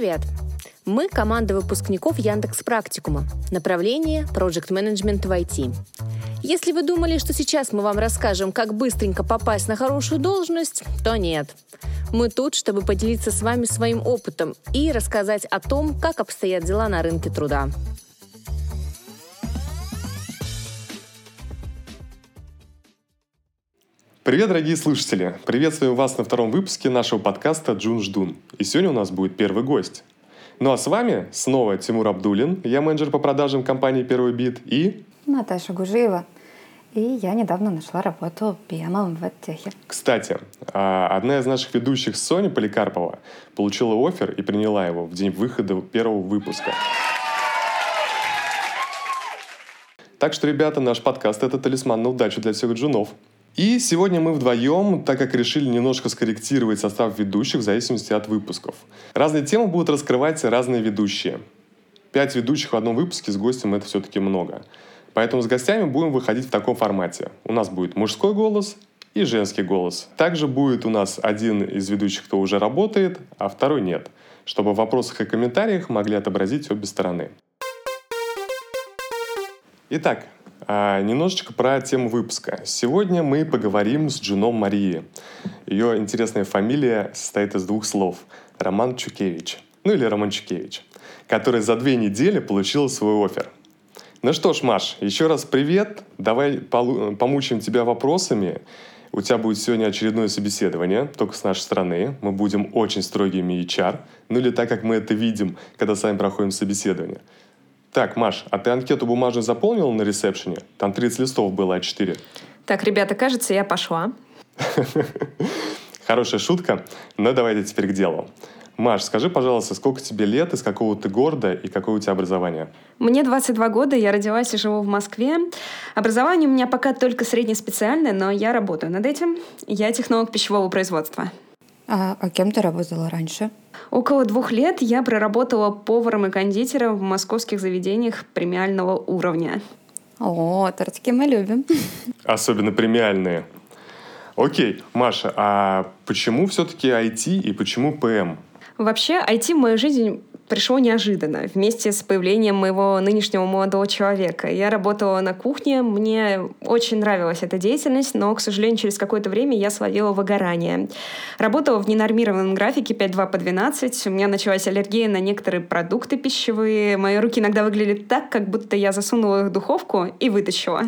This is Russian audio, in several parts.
Привет! Мы команда выпускников Яндекс Практикума, направление Project Management в IT. Если вы думали, что сейчас мы вам расскажем, как быстренько попасть на хорошую должность, то нет. Мы тут, чтобы поделиться с вами своим опытом и рассказать о том, как обстоят дела на рынке труда. Привет, дорогие слушатели! Приветствую вас на втором выпуске нашего подкаста «Джун Ждун». И сегодня у нас будет первый гость. Ну а с вами снова Тимур Абдулин, я менеджер по продажам компании «Первый бит» и... Наташа Гужиева. И я недавно нашла работу PM в Техе. Кстати, а, одна из наших ведущих, Соня Поликарпова, получила офер и приняла его в день выхода первого выпуска. Так что, ребята, наш подкаст — это талисман на удачу для всех джунов. И сегодня мы вдвоем, так как решили немножко скорректировать состав ведущих в зависимости от выпусков. Разные темы будут раскрывать разные ведущие. Пять ведущих в одном выпуске с гостем — это все-таки много. Поэтому с гостями будем выходить в таком формате. У нас будет мужской голос и женский голос. Также будет у нас один из ведущих, кто уже работает, а второй нет, чтобы в вопросах и комментариях могли отобразить обе стороны. Итак, немножечко про тему выпуска. Сегодня мы поговорим с Джуном Марии. Ее интересная фамилия состоит из двух слов. Роман Чукевич. Ну или Роман Чукевич. Который за две недели получил свой офер. Ну что ж, Маш, еще раз привет. Давай помучаем тебя вопросами. У тебя будет сегодня очередное собеседование, только с нашей стороны. Мы будем очень строгими HR. Ну или так, как мы это видим, когда сами проходим собеседование. Так, Маш, а ты анкету бумажную заполнила на ресепшене? Там 30 листов было, А4. Так, ребята, кажется, я пошла. Хорошая шутка, но давайте теперь к делу. Маш, скажи, пожалуйста, сколько тебе лет, из какого ты города и какое у тебя образование? Мне 22 года, я родилась и живу в Москве. Образование у меня пока только среднеспециальное, но я работаю над этим. Я технолог пищевого производства. А, а кем ты работала раньше? Около двух лет я проработала поваром и кондитером в московских заведениях премиального уровня. О, тортики мы любим. Особенно премиальные. Окей, Маша, а почему все-таки IT и почему ПМ? Вообще, IT в мою жизнь пришло неожиданно, вместе с появлением моего нынешнего молодого человека. Я работала на кухне, мне очень нравилась эта деятельность, но, к сожалению, через какое-то время я словила выгорание. Работала в ненормированном графике 5-2 по 12, у меня началась аллергия на некоторые продукты пищевые, мои руки иногда выглядели так, как будто я засунула их в духовку и вытащила.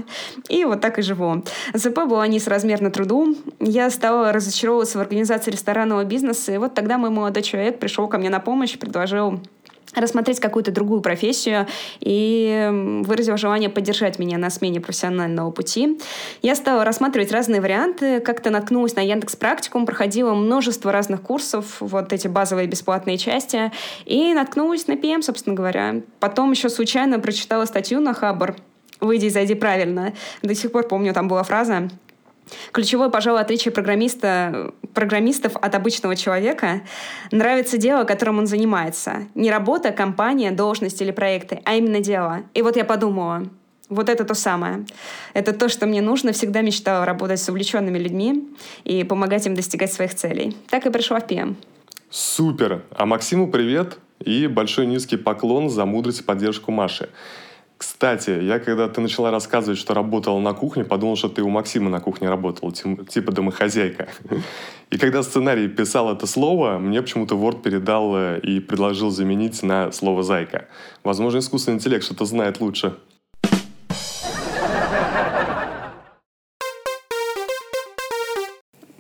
И вот так и живу. ЗП была несоразмерно труду, я стала разочаровываться в организации ресторанного бизнеса, и вот тогда мой молодой человек пришел ко мне на помощь, предложил рассмотреть какую-то другую профессию и выразил желание поддержать меня на смене профессионального пути. Я стала рассматривать разные варианты, как-то наткнулась на Яндекс Практикум, проходила множество разных курсов, вот эти базовые бесплатные части, и наткнулась на PM, собственно говоря. Потом еще случайно прочитала статью на Хабр «Выйди и зайди правильно». До сих пор помню, там была фраза Ключевое, пожалуй, отличие программиста, программистов от обычного человека — нравится дело, которым он занимается. Не работа, компания, должность или проекты, а именно дело. И вот я подумала, вот это то самое. Это то, что мне нужно. Всегда мечтала работать с увлеченными людьми и помогать им достигать своих целей. Так и пришла в ПМ. Супер! А Максиму привет и большой низкий поклон за мудрость и поддержку Маши. Кстати, я когда ты начала рассказывать, что работала на кухне, подумал, что ты у Максима на кухне работала, типа домохозяйка. И когда сценарий писал это слово, мне почему-то Word передал э, и предложил заменить на слово «зайка». Возможно, искусственный интеллект что-то знает лучше.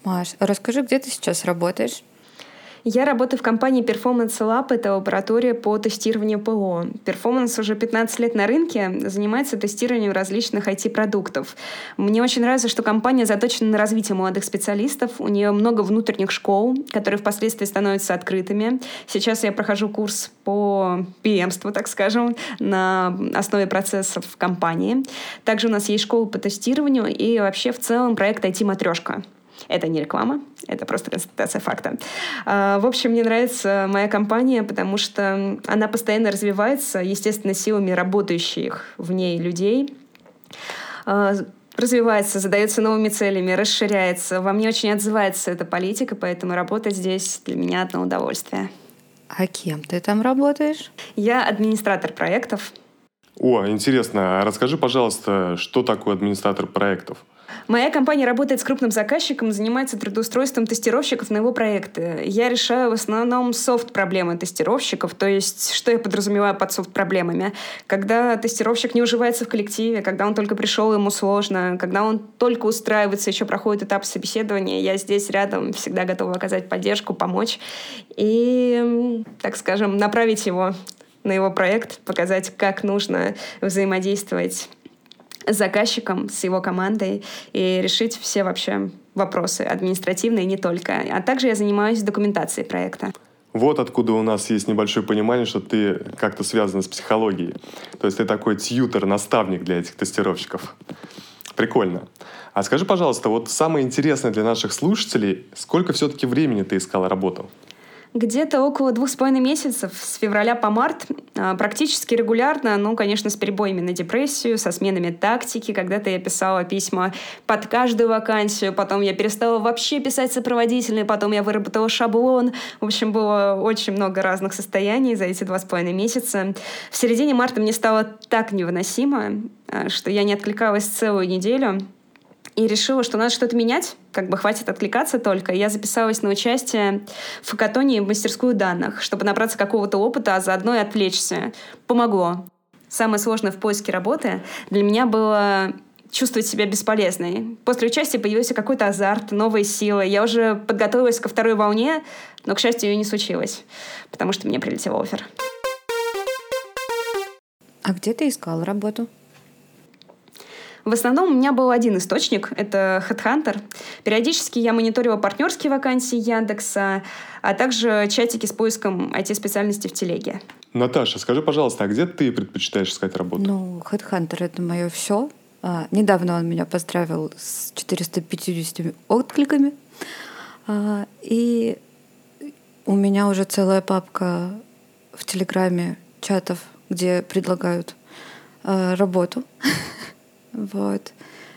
Маш, расскажи, где ты сейчас работаешь? Я работаю в компании Performance Lab, это лаборатория по тестированию ПО. Performance уже 15 лет на рынке, занимается тестированием различных IT-продуктов. Мне очень нравится, что компания заточена на развитие молодых специалистов, у нее много внутренних школ, которые впоследствии становятся открытыми. Сейчас я прохожу курс по PM, так скажем, на основе процессов в компании. Также у нас есть школа по тестированию и вообще в целом проект IT-матрешка. Это не реклама, это просто констатация факта. А, в общем, мне нравится моя компания, потому что она постоянно развивается, естественно, силами работающих в ней людей а, развивается, задается новыми целями, расширяется. Во мне очень отзывается эта политика, поэтому работать здесь для меня одно удовольствие. А кем ты там работаешь? Я администратор проектов. О, интересно. А расскажи, пожалуйста, что такое администратор проектов? Моя компания работает с крупным заказчиком, занимается трудоустройством тестировщиков на его проекты. Я решаю в основном софт-проблемы тестировщиков, то есть что я подразумеваю под софт-проблемами. Когда тестировщик не уживается в коллективе, когда он только пришел, ему сложно, когда он только устраивается, еще проходит этап собеседования, я здесь рядом всегда готова оказать поддержку, помочь и, так скажем, направить его на его проект, показать, как нужно взаимодействовать с заказчиком, с его командой и решить все вообще вопросы административные не только. А также я занимаюсь документацией проекта. Вот откуда у нас есть небольшое понимание, что ты как-то связана с психологией. То есть ты такой тьютер, наставник для этих тестировщиков. Прикольно. А скажи, пожалуйста, вот самое интересное для наших слушателей, сколько все-таки времени ты искала работу? Где-то около двух с половиной месяцев, с февраля по март, а, практически регулярно, ну, конечно, с перебоями на депрессию, со сменами тактики. Когда-то я писала письма под каждую вакансию, потом я перестала вообще писать сопроводительные, потом я выработала шаблон. В общем, было очень много разных состояний за эти два с половиной месяца. В середине марта мне стало так невыносимо, а, что я не откликалась целую неделю и решила, что надо что-то менять, как бы хватит откликаться только. Я записалась на участие в факатоне в мастерскую данных, чтобы набраться какого-то опыта, а заодно и отвлечься. Помогло. Самое сложное в поиске работы для меня было чувствовать себя бесполезной. После участия появился какой-то азарт, новые силы. Я уже подготовилась ко второй волне, но, к счастью, ее не случилось, потому что мне прилетел офер. А где ты искал работу? В основном у меня был один источник, это HeadHunter. Периодически я мониторила партнерские вакансии Яндекса, а также чатики с поиском IT-специальностей в телеге. Наташа, скажи, пожалуйста, а где ты предпочитаешь искать работу? Ну, HeadHunter — это мое все. А, недавно он меня поздравил с 450 откликами. А, и у меня уже целая папка в Телеграме чатов, где предлагают а, работу. Вот.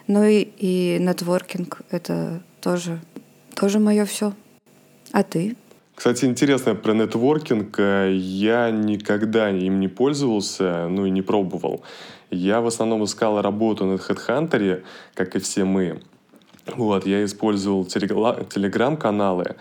Ну и, и нетворкинг — это тоже, тоже мое все. А ты? Кстати, интересно про нетворкинг. Я никогда им не пользовался, ну и не пробовал. Я в основном искал работу на HeadHunter, как и все мы. Вот, я использовал телеграм-каналы,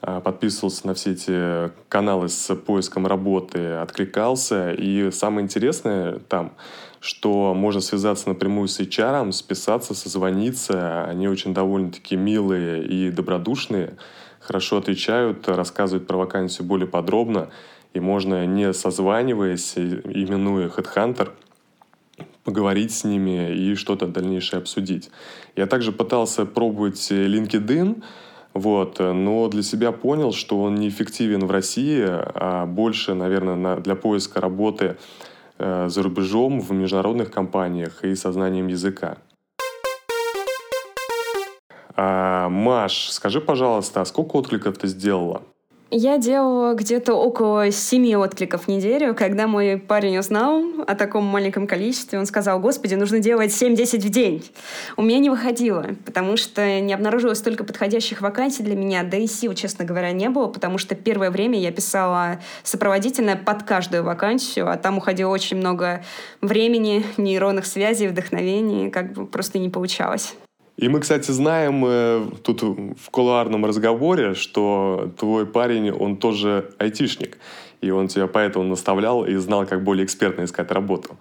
а, подписывался на все эти каналы с поиском работы, откликался. И самое интересное там — что можно связаться напрямую с HR, списаться, созвониться. Они очень довольно-таки милые и добродушные, хорошо отвечают, рассказывают про вакансию более подробно. И можно, не созваниваясь, именуя HeadHunter, поговорить с ними и что-то дальнейшее обсудить. Я также пытался пробовать LinkedIn, вот, но для себя понял, что он неэффективен в России, а больше, наверное, для поиска работы Э, за рубежом в международных компаниях и со знанием языка. А, Маш, скажи, пожалуйста, а сколько откликов ты сделала? Я делала где-то около семи откликов в неделю. Когда мой парень узнал о таком маленьком количестве, он сказал, господи, нужно делать 7-10 в день. У меня не выходило, потому что не обнаружилось столько подходящих вакансий для меня, да и сил, честно говоря, не было, потому что первое время я писала сопроводительное под каждую вакансию, а там уходило очень много времени, нейронных связей, вдохновений, как бы просто не получалось. И мы, кстати, знаем э, тут в кулуарном разговоре, что твой парень, он тоже айтишник. И он тебя поэтому наставлял и знал, как более экспертно искать работу.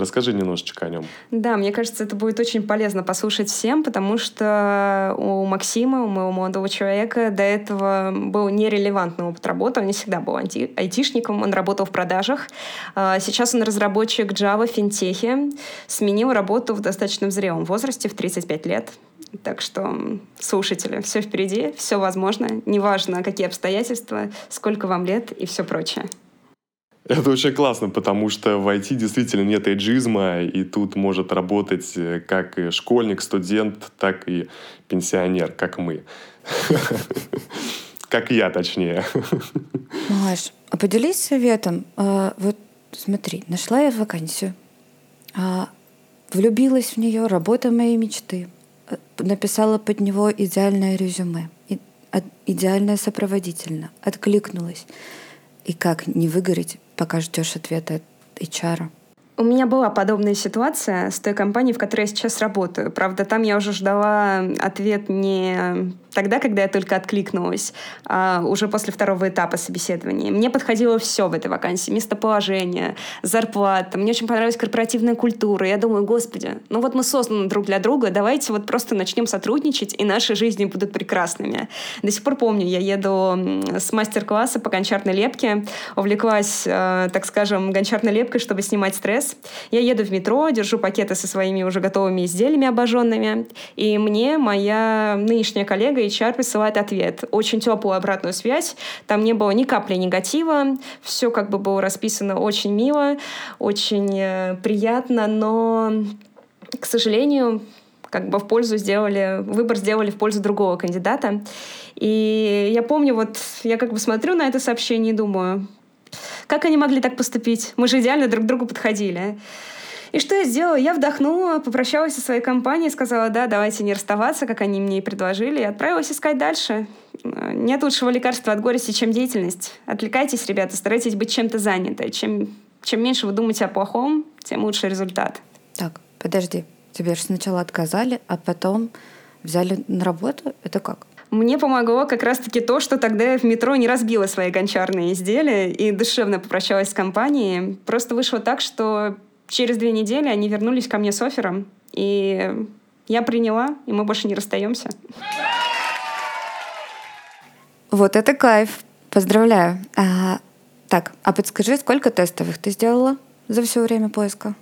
Расскажи немножечко о нем. Да, мне кажется, это будет очень полезно послушать всем, потому что у Максима, у моего молодого человека, до этого был нерелевантный опыт работы. Он не всегда был анти- айтишником, он работал в продажах. А, сейчас он разработчик Java в финтехе. Сменил работу в достаточно зрелом возрасте, в 35 лет. Так что, слушатели, все впереди, все возможно. Неважно, какие обстоятельства, сколько вам лет и все прочее. Это очень классно, потому что в IT действительно нет эйджизма, и тут может работать э, как школьник, студент, так и пенсионер, как мы. Как я, точнее. Маш, а поделись советом. А, вот смотри, нашла я вакансию, а, влюбилась в нее, работа моей мечты, э, написала под него идеальное резюме, идеальное сопроводительно, откликнулась. И как не выгореть, пока ждешь ответа от HR? У меня была подобная ситуация с той компанией, в которой я сейчас работаю. Правда, там я уже ждала ответ не тогда, когда я только откликнулась, а уже после второго этапа собеседования. Мне подходило все в этой вакансии. Местоположение, зарплата. Мне очень понравилась корпоративная культура. Я думаю, господи, ну вот мы созданы друг для друга, давайте вот просто начнем сотрудничать, и наши жизни будут прекрасными. До сих пор помню, я еду с мастер-класса по гончарной лепке, увлеклась, э, так скажем, гончарной лепкой, чтобы снимать стресс. Я еду в метро, держу пакеты со своими уже готовыми изделиями обожженными, и мне моя нынешняя коллега коллега HR присылает ответ. Очень теплую обратную связь. Там не было ни капли негатива. Все как бы было расписано очень мило, очень э, приятно, но, к сожалению, как бы в пользу сделали, выбор сделали в пользу другого кандидата. И я помню, вот я как бы смотрю на это сообщение и думаю, как они могли так поступить? Мы же идеально друг к другу подходили. И что я сделала? Я вдохнула, попрощалась со своей компанией, сказала, да, давайте не расставаться, как они мне и предложили, и отправилась искать дальше. Нет лучшего лекарства от горести, чем деятельность. Отвлекайтесь, ребята, старайтесь быть чем-то заняты. Чем, чем меньше вы думаете о плохом, тем лучше результат. Так, подожди. Тебе же сначала отказали, а потом взяли на работу? Это как? Мне помогло как раз-таки то, что тогда я в метро не разбила свои гончарные изделия и душевно попрощалась с компанией. Просто вышло так, что Через две недели они вернулись ко мне с оффером, и я приняла, и мы больше не расстаемся. Вот это кайф. Поздравляю. А, так, а подскажи, сколько тестовых ты сделала за все время поиска?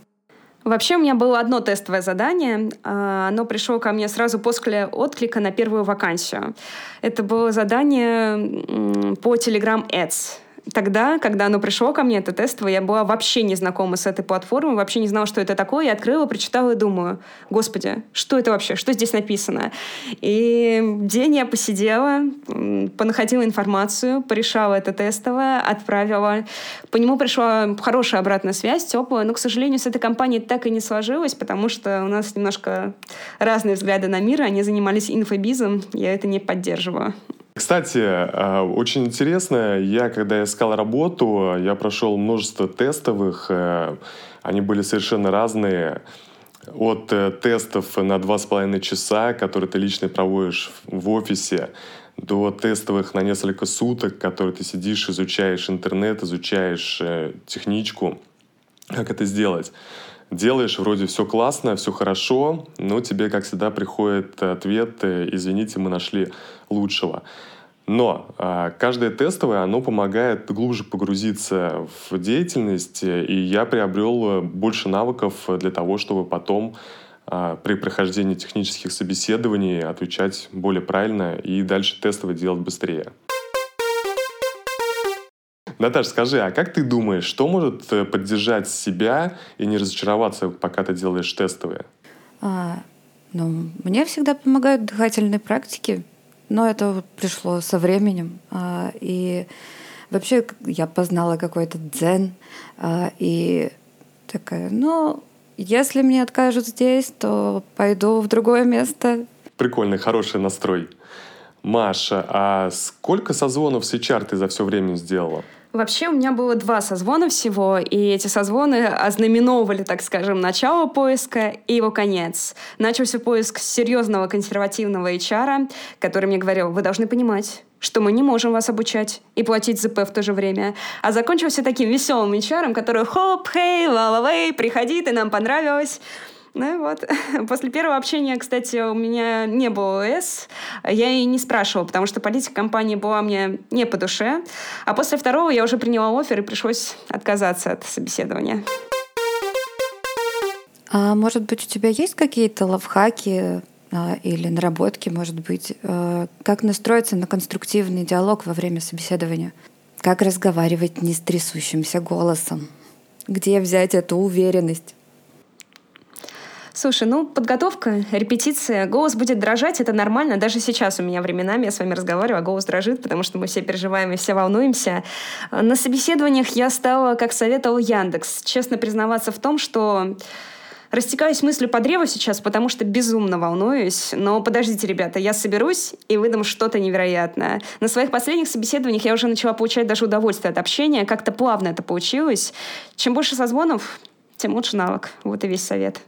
Вообще у меня было одно тестовое задание. А, оно пришло ко мне сразу после отклика на первую вакансию. Это было задание по Telegram Ads тогда, когда оно пришло ко мне, это тестовое, я была вообще не знакома с этой платформой, вообще не знала, что это такое. Я открыла, прочитала и думаю, господи, что это вообще, что здесь написано? И день я посидела, понаходила информацию, порешала это тестовое, отправила. По нему пришла хорошая обратная связь, теплая, но, к сожалению, с этой компанией так и не сложилось, потому что у нас немножко разные взгляды на мир, они занимались инфобизом, я это не поддерживаю. Кстати, а, очень интересно, я когда искал работу, я прошел множество тестовых, э, они были совершенно разные. От э, тестов на два с половиной часа, которые ты лично проводишь в офисе, до тестовых на несколько суток, которые ты сидишь, изучаешь интернет, изучаешь э, техничку, как это сделать делаешь вроде все классно, все хорошо, но тебе, как всегда, приходит ответ, извините, мы нашли лучшего. Но э, каждое тестовое, оно помогает глубже погрузиться в деятельность, и я приобрел больше навыков для того, чтобы потом э, при прохождении технических собеседований отвечать более правильно и дальше тестовое делать быстрее. Наташа, скажи, а как ты думаешь, что может э, поддержать себя и не разочароваться, пока ты делаешь тестовые? А, ну, мне всегда помогают дыхательные практики, но это пришло со временем. А, и вообще я познала какой-то дзен, а, и такая, ну, если мне откажут здесь, то пойду в другое место. Прикольный, хороший настрой. Маша, а сколько созвонов с HR ты за все время сделала? Вообще у меня было два созвона всего, и эти созвоны ознаменовывали, так скажем, начало поиска и его конец. Начался поиск серьезного консервативного HR, который мне говорил, вы должны понимать, что мы не можем вас обучать и платить ЗП в то же время. А закончился таким веселым HR, который хоп, хей, ла-ла-лей, приходи, ты нам понравилось. Ну вот. После первого общения, кстати, у меня не было ОС. Я и не спрашивала, потому что политика компании была мне не по душе. А после второго я уже приняла офер и пришлось отказаться от собеседования. А может быть, у тебя есть какие-то лавхаки а, или наработки, может быть, а, как настроиться на конструктивный диалог во время собеседования? Как разговаривать не с трясущимся голосом? Где взять эту уверенность? Слушай, ну, подготовка, репетиция, голос будет дрожать, это нормально. Даже сейчас у меня временами, я с вами разговариваю, а голос дрожит, потому что мы все переживаем и все волнуемся. На собеседованиях я стала, как советовал Яндекс, честно признаваться в том, что Растекаюсь мыслью по древу сейчас, потому что безумно волнуюсь. Но подождите, ребята, я соберусь и выдам что-то невероятное. На своих последних собеседованиях я уже начала получать даже удовольствие от общения. Как-то плавно это получилось. Чем больше созвонов, тем лучше навык. Вот и весь совет.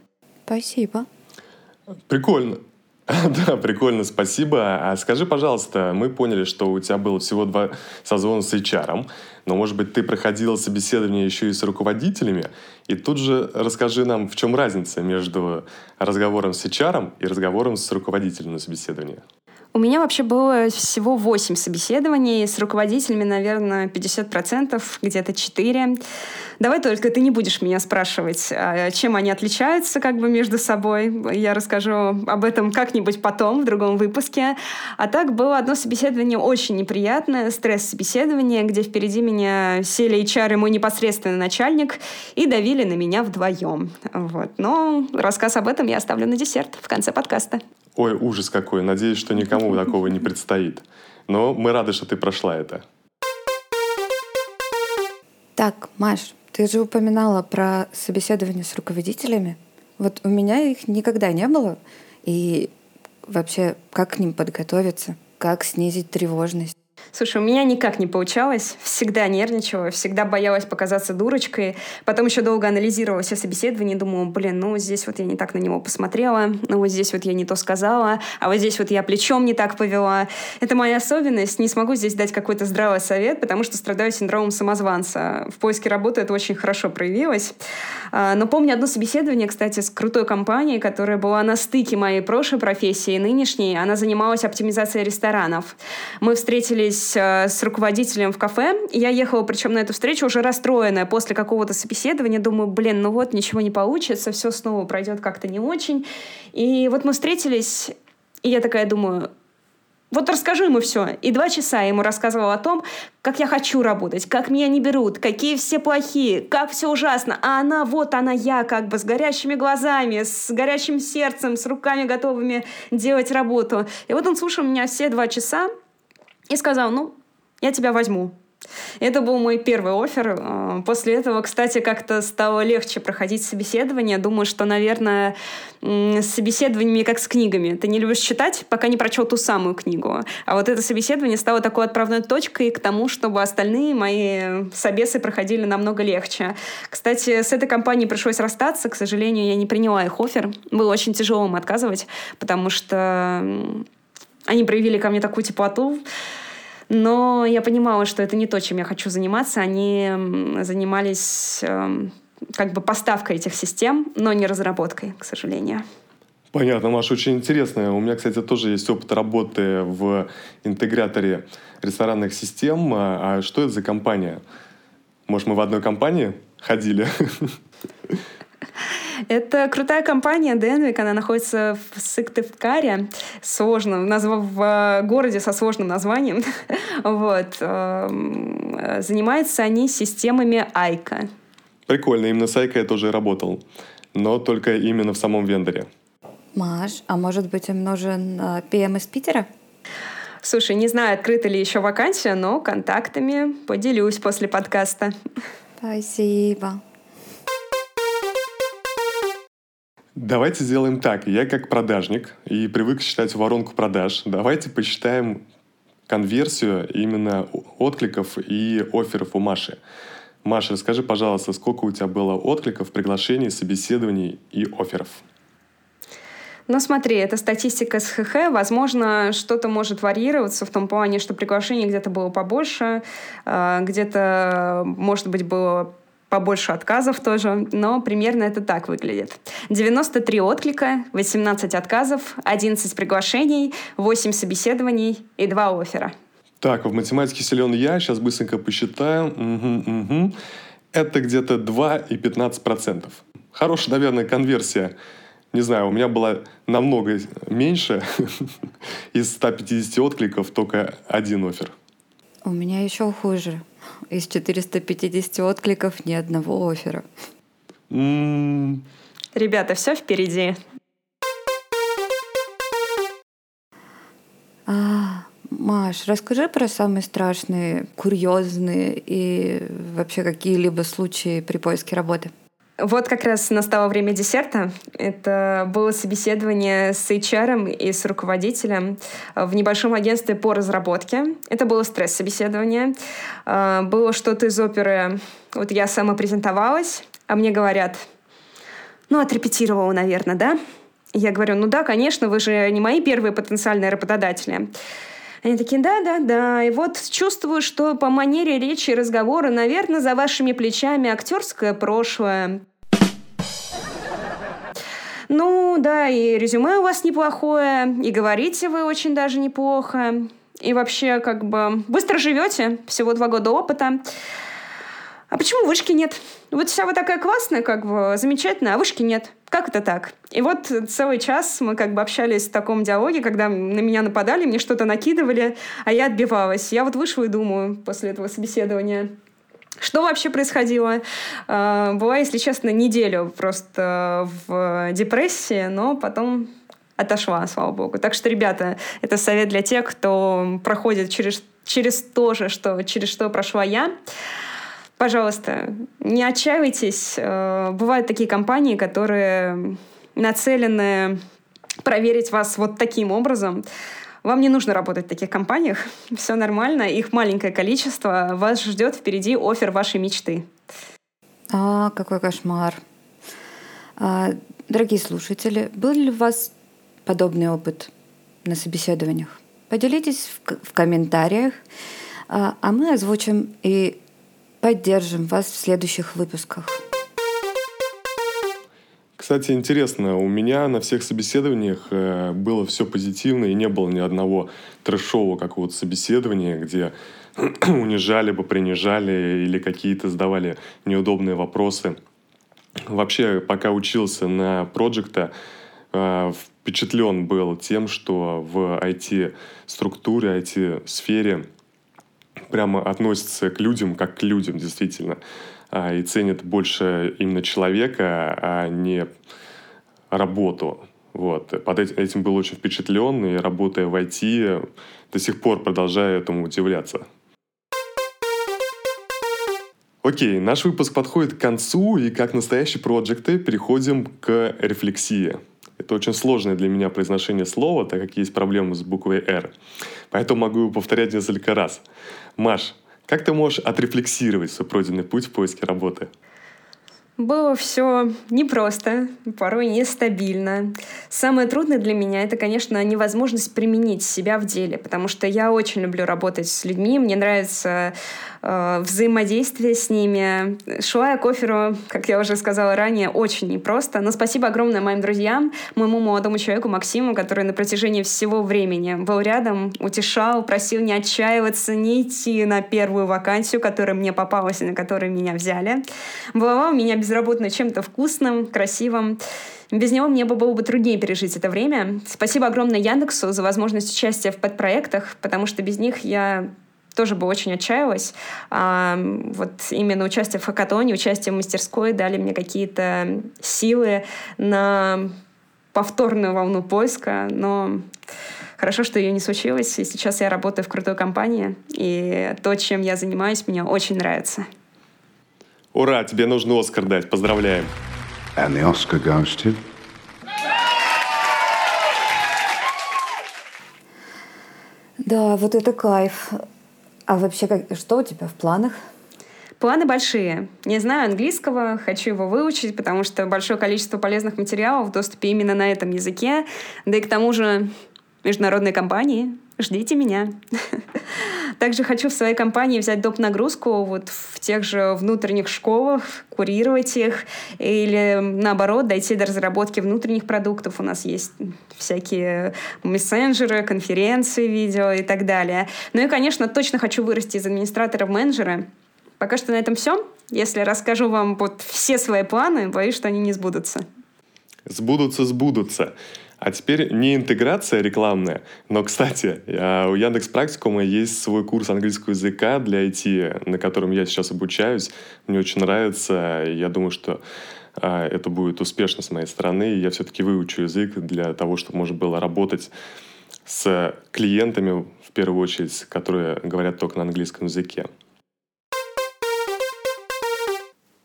Спасибо. Прикольно. Да, прикольно, спасибо. А скажи, пожалуйста, мы поняли, что у тебя было всего два созвона с HR, но, может быть, ты проходила собеседование еще и с руководителями, и тут же расскажи нам, в чем разница между разговором с HR и разговором с руководителем на собеседовании. У меня вообще было всего 8 собеседований, с руководителями, наверное, 50%, где-то 4. Давай только ты не будешь меня спрашивать, а, чем они отличаются как бы между собой. Я расскажу об этом как-нибудь потом, в другом выпуске. А так было одно собеседование очень неприятное, стресс-собеседование, где впереди меня сели HR и мой непосредственный начальник и давили на меня вдвоем. Вот. Но рассказ об этом я оставлю на десерт в конце подкаста. Ой, ужас какой. Надеюсь, что никому такого не предстоит. Но мы рады, что ты прошла это. Так, Маш, ты же упоминала про собеседование с руководителями. Вот у меня их никогда не было. И вообще, как к ним подготовиться? Как снизить тревожность? Слушай, у меня никак не получалось. Всегда нервничала, всегда боялась показаться дурочкой. Потом еще долго анализировала все собеседования, думала, блин, ну здесь вот я не так на него посмотрела, ну вот здесь вот я не то сказала, а вот здесь вот я плечом не так повела. Это моя особенность. Не смогу здесь дать какой-то здравый совет, потому что страдаю синдромом самозванца. В поиске работы это очень хорошо проявилось. А, но помню одно собеседование, кстати, с крутой компанией, которая была на стыке моей прошлой профессии и нынешней. Она занималась оптимизацией ресторанов. Мы встретились э, с руководителем в кафе. Я ехала, причем на эту встречу уже расстроенная после какого-то собеседования. Думаю, блин, ну вот, ничего не получится, все снова пройдет как-то не очень. И вот мы встретились, и я такая думаю, вот расскажу ему все. И два часа я ему рассказывала о том, как я хочу работать, как меня не берут, какие все плохие, как все ужасно. А она, вот она я, как бы с горящими глазами, с горящим сердцем, с руками готовыми делать работу. И вот он слушал меня все два часа и сказал, ну, я тебя возьму. Это был мой первый офер. А, после этого, кстати, как-то стало легче проходить собеседование. Думаю, что, наверное, с собеседованиями как с книгами. Ты не любишь читать, пока не прочел ту самую книгу. А вот это собеседование стало такой отправной точкой к тому, чтобы остальные мои собесы проходили намного легче. Кстати, с этой компанией пришлось расстаться. К сожалению, я не приняла их офер. Было очень тяжело им отказывать, потому что они проявили ко мне такую теплоту. Но я понимала, что это не то, чем я хочу заниматься. Они занимались эм, как бы поставкой этих систем, но не разработкой, к сожалению. Понятно, Маша, очень интересно. У меня, кстати, тоже есть опыт работы в интеграторе ресторанных систем. А, а что это за компания? Может, мы в одной компании ходили? Это крутая компания Денвик, она находится в Сыктывкаре, сложно, в э, городе со сложным названием. вот. Эм, занимаются они системами Айка. Прикольно, именно с Айка я тоже работал, но только именно в самом вендоре. Маш, а может быть им нужен PM э, из Питера? Слушай, не знаю, открыта ли еще вакансия, но контактами поделюсь после подкаста. Спасибо. Давайте сделаем так. Я как продажник и привык считать воронку продаж. Давайте посчитаем конверсию именно откликов и офферов у Маши. Маша, скажи, пожалуйста, сколько у тебя было откликов, приглашений, собеседований и офферов? Ну, смотри, это статистика с ХХ. Возможно, что-то может варьироваться в том плане, что приглашений где-то было побольше, а, где-то, может быть, было побольше отказов тоже, но примерно это так выглядит. 93 отклика, 18 отказов, 11 приглашений, 8 собеседований и 2 оффера. Так, в математике силен я, сейчас быстренько посчитаю. Угу, угу. Это где-то 2 и 15 процентов. Хорошая, наверное, конверсия. Не знаю, у меня была намного меньше. Из 150 откликов только один офер. У меня еще хуже. Из 450 откликов ни одного оффера. Ребята, все впереди. А, Маш, расскажи про самые страшные, курьезные и вообще какие-либо случаи при поиске работы. Вот как раз настало время десерта. Это было собеседование с HR и с руководителем в небольшом агентстве по разработке. Это было стресс-собеседование. А, было что-то из оперы «Вот я сама презентовалась», а мне говорят, ну, отрепетировала, наверное, да? Я говорю, ну да, конечно, вы же не мои первые потенциальные работодатели. Они такие, да, да, да. И вот чувствую, что по манере речи и разговора, наверное, за вашими плечами актерское прошлое. Ну, да, и резюме у вас неплохое, и говорите вы очень даже неплохо. И вообще, как бы, быстро живете, всего два года опыта. А почему вышки нет? Вот вся вы такая классная, как бы, замечательная, а вышки нет. Как это так? И вот целый час мы как бы общались в таком диалоге, когда на меня нападали, мне что-то накидывали, а я отбивалась. Я вот вышла и думаю после этого собеседования, что вообще происходило? А, была, если честно, неделю просто в депрессии, но потом отошла, слава богу. Так что, ребята, это совет для тех, кто проходит через, через то же, что, через что прошла я. Пожалуйста, не отчаивайтесь. Э, бывают такие компании, которые нацелены проверить вас вот таким образом. Вам не нужно работать в таких компаниях. Все нормально, их маленькое количество. Вас ждет впереди офер вашей мечты. А, какой кошмар. А, дорогие слушатели, был ли у вас подобный опыт на собеседованиях? Поделитесь в, в комментариях, а, а мы озвучим и Поддержим вас в следующих выпусках. Кстати, интересно, у меня на всех собеседованиях э, было все позитивно, и не было ни одного трэшового какого-то собеседования, где унижали бы, принижали или какие-то задавали неудобные вопросы. Вообще, пока учился на проекта, э, впечатлен был тем, что в IT-структуре, IT-сфере прямо относятся к людям как к людям, действительно, а, и ценят больше именно человека, а не работу. Вот. Под этим был очень впечатлен, и работая в IT, до сих пор продолжаю этому удивляться. Окей, наш выпуск подходит к концу, и как настоящие проекты переходим к рефлексии. Это очень сложное для меня произношение слова, так как есть проблемы с буквой «Р». Поэтому могу его повторять несколько раз. Маш, как ты можешь отрефлексировать свой пройденный путь в поиске работы? Было все непросто, порой нестабильно. Самое трудное для меня это, конечно, невозможность применить себя в деле, потому что я очень люблю работать с людьми, мне нравится э, взаимодействие с ними. Шла я к оферу, как я уже сказала ранее, очень непросто. Но спасибо огромное моим друзьям, моему молодому человеку Максиму, который на протяжении всего времени был рядом, утешал, просил не отчаиваться, не идти на первую вакансию, которая мне попалась и на которую меня взяли. Баловал меня безработно чем-то вкусным, красивым. Без него мне бы было бы труднее пережить это время. Спасибо огромное Яндексу за возможность участия в подпроектах, потому что без них я тоже бы очень отчаялась. А, вот именно участие в хакатоне, участие в мастерской дали мне какие-то силы на повторную волну поиска, но хорошо, что ее не случилось, и сейчас я работаю в крутой компании, и то, чем я занимаюсь, мне очень нравится. Ура, тебе нужно Оскар дать. Поздравляем. And the Oscar goes to... Да, вот это кайф. А вообще, как, что у тебя в планах? Планы большие. Не знаю английского, хочу его выучить, потому что большое количество полезных материалов в доступе именно на этом языке. Да и к тому же международные компании. Ждите меня. Также хочу в своей компании взять доп. нагрузку вот в тех же внутренних школах, курировать их, или наоборот, дойти до разработки внутренних продуктов. У нас есть всякие мессенджеры, конференции, видео и так далее. Ну и, конечно, точно хочу вырасти из администратора в менеджера. Пока что на этом все. Если расскажу вам вот все свои планы, боюсь, что они не сбудутся. Сбудутся, сбудутся. А теперь не интеграция рекламная, но, кстати, а, у Яндекс Практикума есть свой курс английского языка для IT, на котором я сейчас обучаюсь. Мне очень нравится. Я думаю, что а, это будет успешно с моей стороны. Я все-таки выучу язык для того, чтобы можно было работать с клиентами, в первую очередь, которые говорят только на английском языке.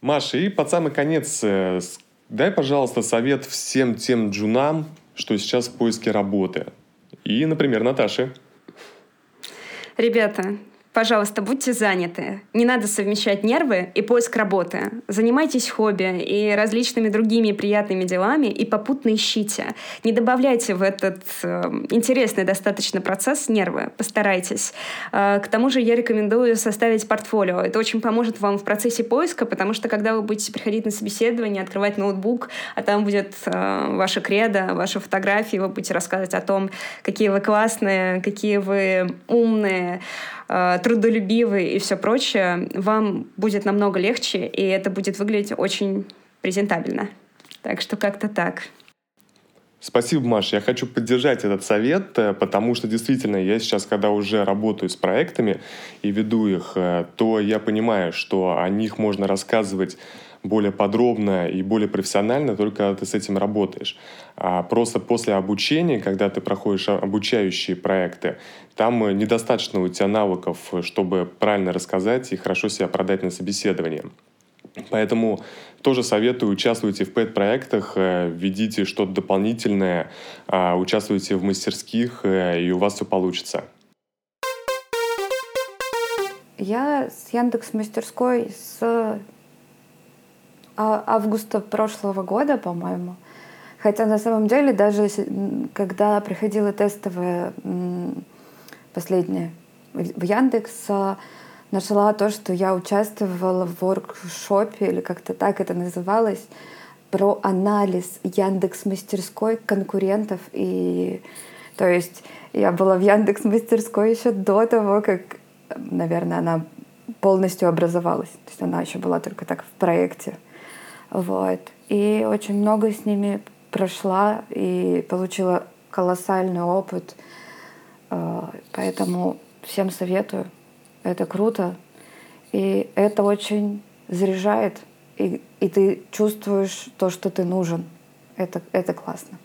Маша, и под самый конец э, дай, пожалуйста, совет всем тем джунам, что сейчас в поиске работы. И, например, Наташе. Ребята, Пожалуйста, будьте заняты. Не надо совмещать нервы и поиск работы. Занимайтесь хобби и различными другими приятными делами и попутно ищите. Не добавляйте в этот э, интересный достаточно процесс нервы. Постарайтесь. Э, к тому же я рекомендую составить портфолио. Это очень поможет вам в процессе поиска, потому что когда вы будете приходить на собеседование, открывать ноутбук, а там будет э, ваша кредо, ваши фотографии, вы будете рассказывать о том, какие вы классные, какие вы умные, трудолюбивый и все прочее, вам будет намного легче, и это будет выглядеть очень презентабельно. Так что как-то так. Спасибо, Маш. Я хочу поддержать этот совет, э, потому что действительно я сейчас, когда уже работаю с проектами и веду их, э, то я понимаю, что о них можно рассказывать более подробно и более профессионально, только когда ты с этим работаешь. А просто после обучения, когда ты проходишь обучающие проекты, там э, недостаточно у тебя навыков, чтобы правильно рассказать и хорошо себя продать на собеседовании. Поэтому тоже советую, участвуйте в пэт-проектах, э, введите что-то дополнительное, а, участвуйте в мастерских, э, и у вас все получится. Я с Яндекс Мастерской с августа прошлого года, по-моему. Хотя на самом деле даже когда приходила тестовая последняя в Яндекс, а, нашла то, что я участвовала в воркшопе, или как-то так это называлось, про анализ Яндекс мастерской конкурентов. И то есть я была в Яндекс мастерской еще до того, как, наверное, она полностью образовалась. То есть она еще была только так в проекте. Вот. И очень много с ними прошла и получила колоссальный опыт. А, поэтому всем советую. Это круто. И это очень заряжает. И, и ты чувствуешь то, что ты нужен. Это, это классно.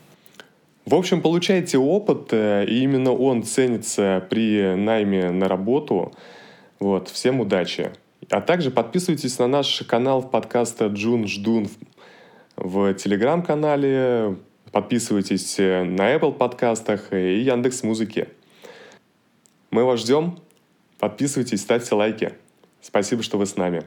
В общем, получаете опыт, э, и именно он ценится при найме на работу. Вот, всем удачи! А также подписывайтесь на наш канал подкаста Джун Ждун в Телеграм-канале, подписывайтесь на Apple подкастах и Яндекс Музыке. Мы вас ждем. Подписывайтесь, ставьте лайки. Спасибо, что вы с нами.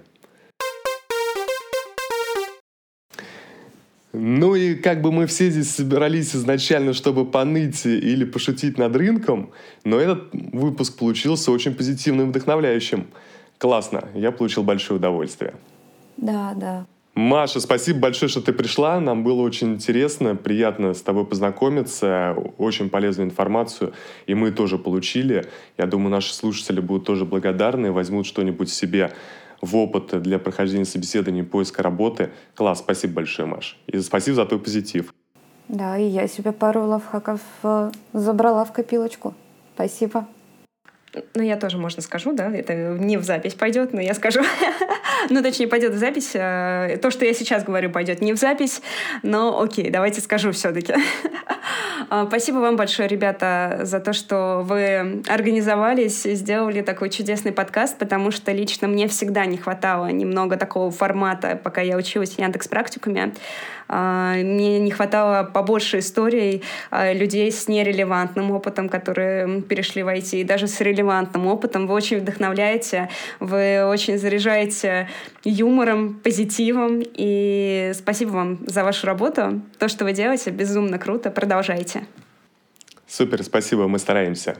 Ну и как бы мы все здесь собирались изначально, чтобы поныть или пошутить над рынком, но этот выпуск получился очень позитивным и вдохновляющим. Классно, я получил большое удовольствие. Да, да. Маша, спасибо большое, что ты пришла. Нам было очень интересно, приятно с тобой познакомиться, очень полезную информацию, и мы тоже получили. Я думаю, наши слушатели будут тоже благодарны, возьмут что-нибудь себе в опыт для прохождения собеседований и поиска работы. Класс, спасибо большое, Маш. И спасибо за твой позитив. Да, и я себе пару лайфхаков э, забрала в копилочку. Спасибо. Ну, я тоже, можно, скажу, да, это не в запись пойдет, но я скажу. ну, точнее, пойдет в запись. Э, то, что я сейчас говорю, пойдет не в запись, но окей, давайте скажу все-таки. А, спасибо вам большое, ребята, за то, что вы организовались сделали такой чудесный подкаст, потому что лично мне всегда не хватало немного такого формата, пока я училась в Яндекс практикуме. А, мне не хватало побольше историй а, людей с нерелевантным опытом, которые перешли в IT, и даже с релевантным опытом. Вы очень вдохновляете, вы очень заряжаете юмором, позитивом. И спасибо вам за вашу работу. То, что вы делаете, безумно круто. Продолжайте. Супер, спасибо, мы стараемся.